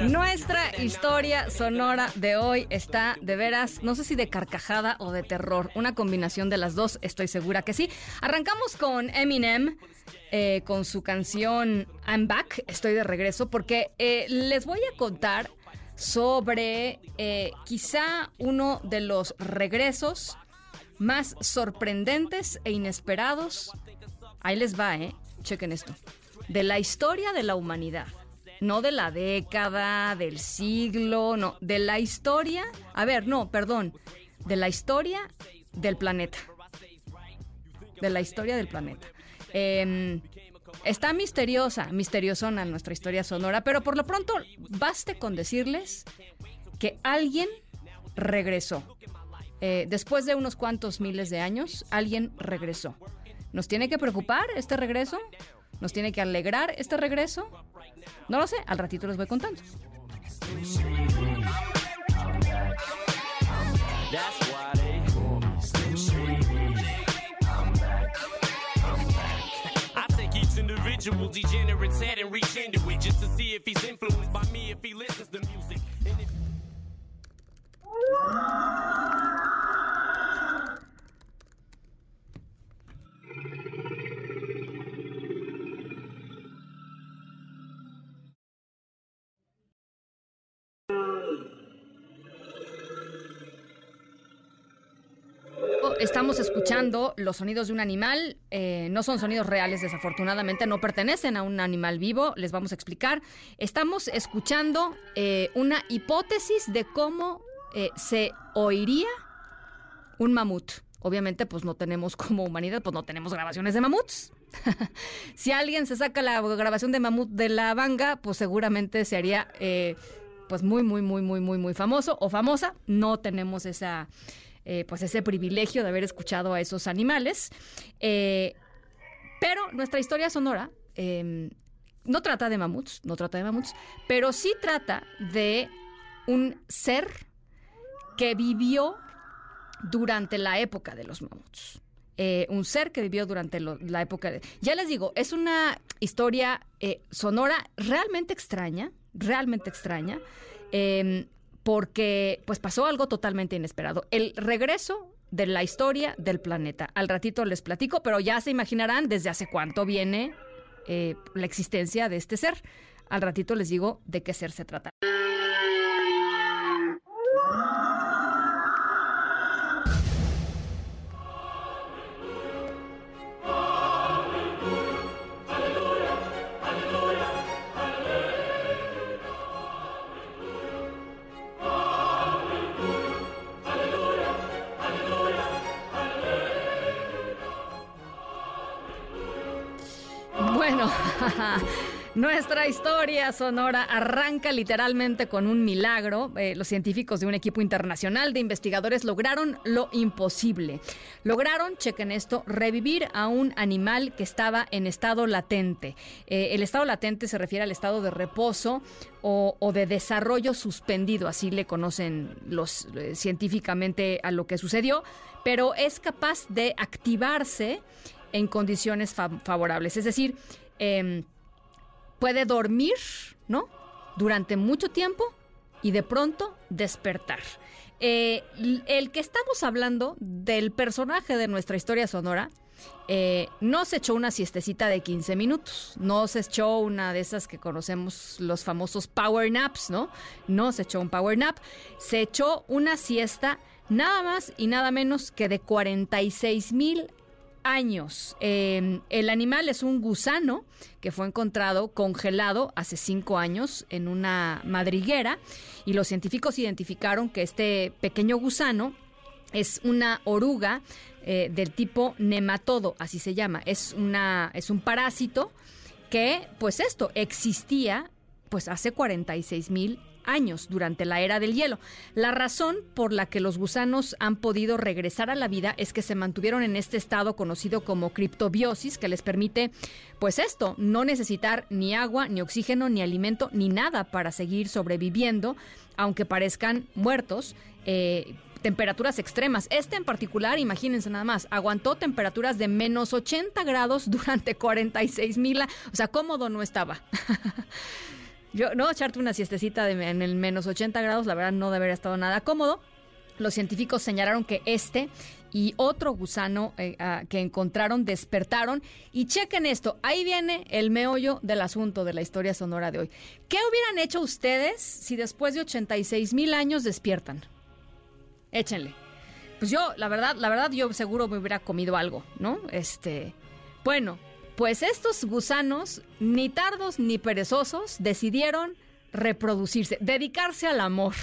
Nuestra historia sonora de hoy está de veras, no sé si de carcajada o de terror, una combinación de las dos, estoy segura que sí. Arrancamos con Eminem. eh, con su canción I'm Back, estoy de regreso, porque eh, les voy a contar sobre eh, quizá uno de los regresos más sorprendentes e inesperados. Ahí les va, ¿eh? Chequen esto. De la historia de la humanidad. No de la década, del siglo, no. De la historia. A ver, no, perdón. De la historia del planeta. De la historia del planeta. Em, está misteriosa, misteriosona nuestra historia sonora, pero por lo pronto baste con decirles que alguien regresó. Eh, después de unos cuantos miles de años, alguien regresó. ¿Nos tiene que preocupar este regreso? ¿Nos tiene que alegrar este regreso? No lo sé, al ratito les voy contando. Estamos escuchando los sonidos de un animal. eh, no son sonidos reales, desafortunadamente. No pertenecen a un animal vivo. Les vamos a explicar. Estamos escuchando eh, una hipótesis de cómo eh, se oiría un mamut. Obviamente, pues no tenemos como humanidad, pues no tenemos grabaciones de mamuts. si alguien se saca la grabación de mamut de la banga, pues seguramente se haría pues muy, muy, muy, muy, muy, muy famoso o famosa. No tenemos esa, eh, pues ese privilegio de haber escuchado a esos animales. Eh, pero nuestra historia sonora eh, no trata de mamuts, no trata de mamuts, pero sí trata de un ser que vivió durante la época de los mamuts. Eh, un ser que vivió durante la época de... Ya les digo, es una historia sonora realmente extraña, realmente extraña, eh, porque pues pasó algo totalmente inesperado. El regreso de la historia del planeta. Al ratito les platico, pero ya se imaginarán desde hace cuánto viene eh, la existencia de este ser. Al ratito les digo de qué ser se trata. nuestra historia sonora arranca literalmente con un milagro. Eh, los científicos de un equipo internacional de investigadores lograron lo imposible. Lograron, chequen esto, revivir a un animal que estaba en estado latente. Eh, el estado latente se refiere al estado de reposo o, de desarrollo suspendido, así le conocen los eh, científicamente a lo que sucedió, pero es capaz de activarse en condiciones fa- favorables. Es decir, em, puede dormir, ¿no? Durante mucho tiempo y de pronto despertar. Eh, el que estamos hablando del personaje de nuestra historia sonora eh, no se echó una siestecita de 15 minutos, no se echó una de esas que conocemos los famosos power naps, ¿no? No se echó un power nap, se echó una siesta nada más y nada menos que de 46 mil años. Eh, el animal es un gusano que fue encontrado congelado hace cinco años en una madriguera y los científicos identificaron que este pequeño gusano Es una oruga eh, del tipo nematodo, así se llama. Es, una, es un parásito que, pues esto, existía pues hace 46 mil años durante la era del hielo. La razón por la que los gusanos han podido regresar a la vida es que se mantuvieron en este estado conocido como criptobiosis, que les permite, pues esto, no necesitar ni agua, ni oxígeno, ni alimento, ni nada para seguir sobreviviendo, aunque parezcan muertos. Eh, temperaturas extremas. Este en particular, imagínense nada más, aguantó temperaturas de menos 80 grados durante 46 mil. O sea, cómodo no estaba. Yo, no, echarte una siestecita en el menos 80 grados, la verdad no debería estado nada cómodo. Los científicos señalaron que este y otro gusano eh, ah, que encontraron despertaron. Y chequen esto, ahí viene el meollo del asunto de la historia sonora de hoy. ¿Qué hubieran hecho ustedes si después de 86 mil años despiertan? Échenle. Pues yo, la verdad, la verdad, yo seguro me hubiera comido algo, ¿no? Este, bueno, pues estos gusanos, ni tardos ni perezosos, decidieron reproducirse, dedicarse al amor.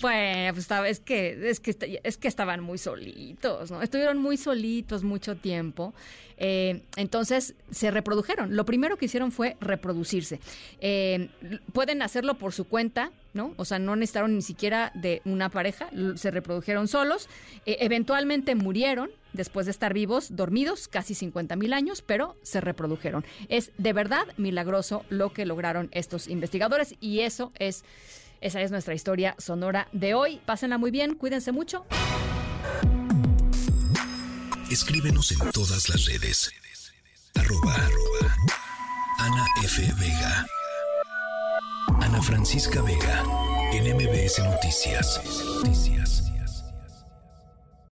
Bueno, pues es que, es que, es que estaban muy solitos, ¿no? Estuvieron muy solitos mucho tiempo. Eh, entonces se reprodujeron. Lo primero que hicieron fue reproducirse. Eh, pueden hacerlo por su cuenta, ¿no? O sea, no necesitaron ni siquiera de una pareja, se reprodujeron solos. Eh, eventualmente murieron, después de estar vivos, dormidos, casi 50 mil años, pero se reprodujeron. Es de verdad milagroso lo que lograron estos investigadores y eso es, esa es nuestra historia sonora de hoy. Pásenla muy bien, cuídense mucho. Escríbenos en todas las redes. Arroba, Ana F. Vega. Ana Francisca Vega. En MBS Noticias. Noticias.